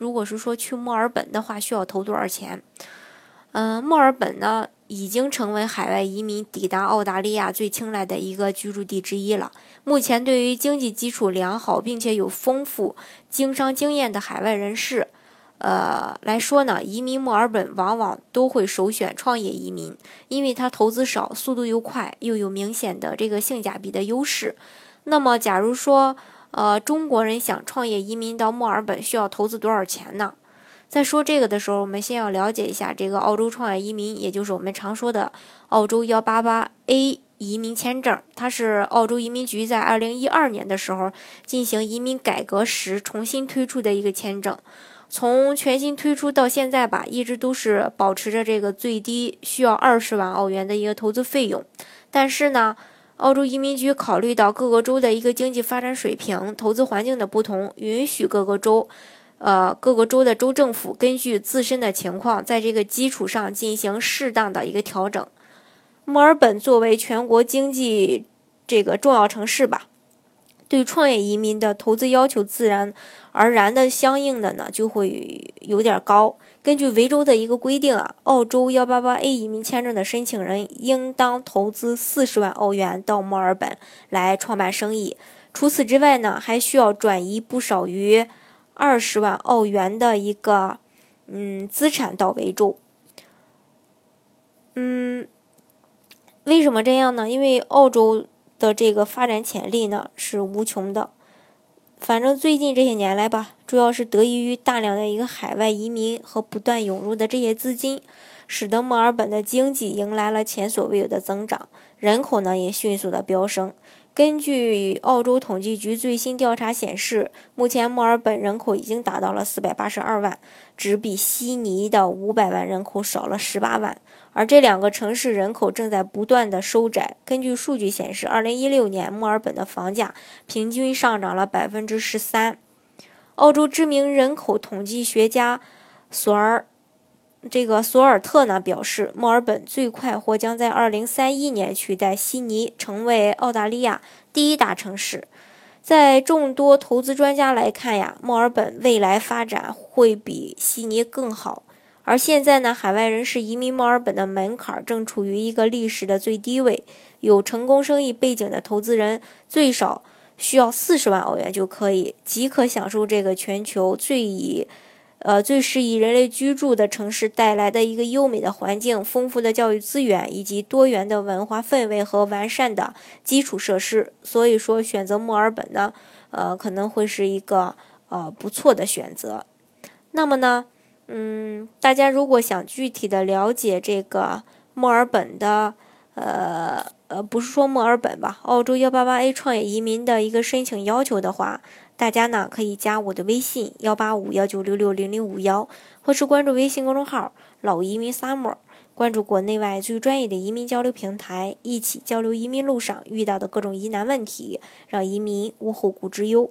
如果是说去墨尔本的话，需要投多少钱？嗯，墨尔本呢，已经成为海外移民抵达澳大利亚最青睐的一个居住地之一了。目前，对于经济基础良好并且有丰富经商经验的海外人士，呃来说呢，移民墨尔本往往都会首选创业移民，因为它投资少，速度又快，又有明显的这个性价比的优势。那么，假如说，呃，中国人想创业移民到墨尔本需要投资多少钱呢？在说这个的时候，我们先要了解一下这个澳洲创业移民，也就是我们常说的澳洲幺八八 A 移民签证。它是澳洲移民局在二零一二年的时候进行移民改革时重新推出的一个签证。从全新推出到现在吧，一直都是保持着这个最低需要二十万澳元的一个投资费用。但是呢，澳洲移民局考虑到各个州的一个经济发展水平、投资环境的不同，允许各个州，呃，各个州的州政府根据自身的情况，在这个基础上进行适当的一个调整。墨尔本作为全国经济这个重要城市吧。对创业移民的投资要求自然而然的相应的呢就会有点高。根据维州的一个规定啊，澳洲幺八八 A 移民签证的申请人应当投资四十万澳元到墨尔本来创办生意。除此之外呢，还需要转移不少于二十万澳元的一个嗯资产到维州。嗯，为什么这样呢？因为澳洲。的这个发展潜力呢是无穷的，反正最近这些年来吧，主要是得益于大量的一个海外移民和不断涌入的这些资金，使得墨尔本的经济迎来了前所未有的增长，人口呢也迅速的飙升。根据澳洲统计局最新调查显示，目前墨尔本人口已经达到了四百八十二万，只比悉尼的五百万人口少了十八万。而这两个城市人口正在不断的收窄。根据数据显示，二零一六年墨尔本的房价平均上涨了百分之十三。澳洲知名人口统计学家索尔。这个索尔特呢表示，墨尔本最快或将在二零三一年取代悉尼，成为澳大利亚第一大城市。在众多投资专家来看呀，墨尔本未来发展会比悉尼更好。而现在呢，海外人士移民墨尔本的门槛正处于一个历史的最低位，有成功生意背景的投资人最少需要四十万澳元就可以即可享受这个全球最以。呃，最适宜人类居住的城市带来的一个优美的环境、丰富的教育资源以及多元的文化氛围和完善的基础设施，所以说选择墨尔本呢，呃，可能会是一个呃不错的选择。那么呢，嗯，大家如果想具体的了解这个墨尔本的，呃呃，不是说墨尔本吧，澳洲幺八八 A 创业移民的一个申请要求的话。大家呢可以加我的微信幺八五幺九六六零零五幺，或是关注微信公众号“老移民 summer”，关注国内外最专业的移民交流平台，一起交流移民路上遇到的各种疑难问题，让移民无后顾之忧。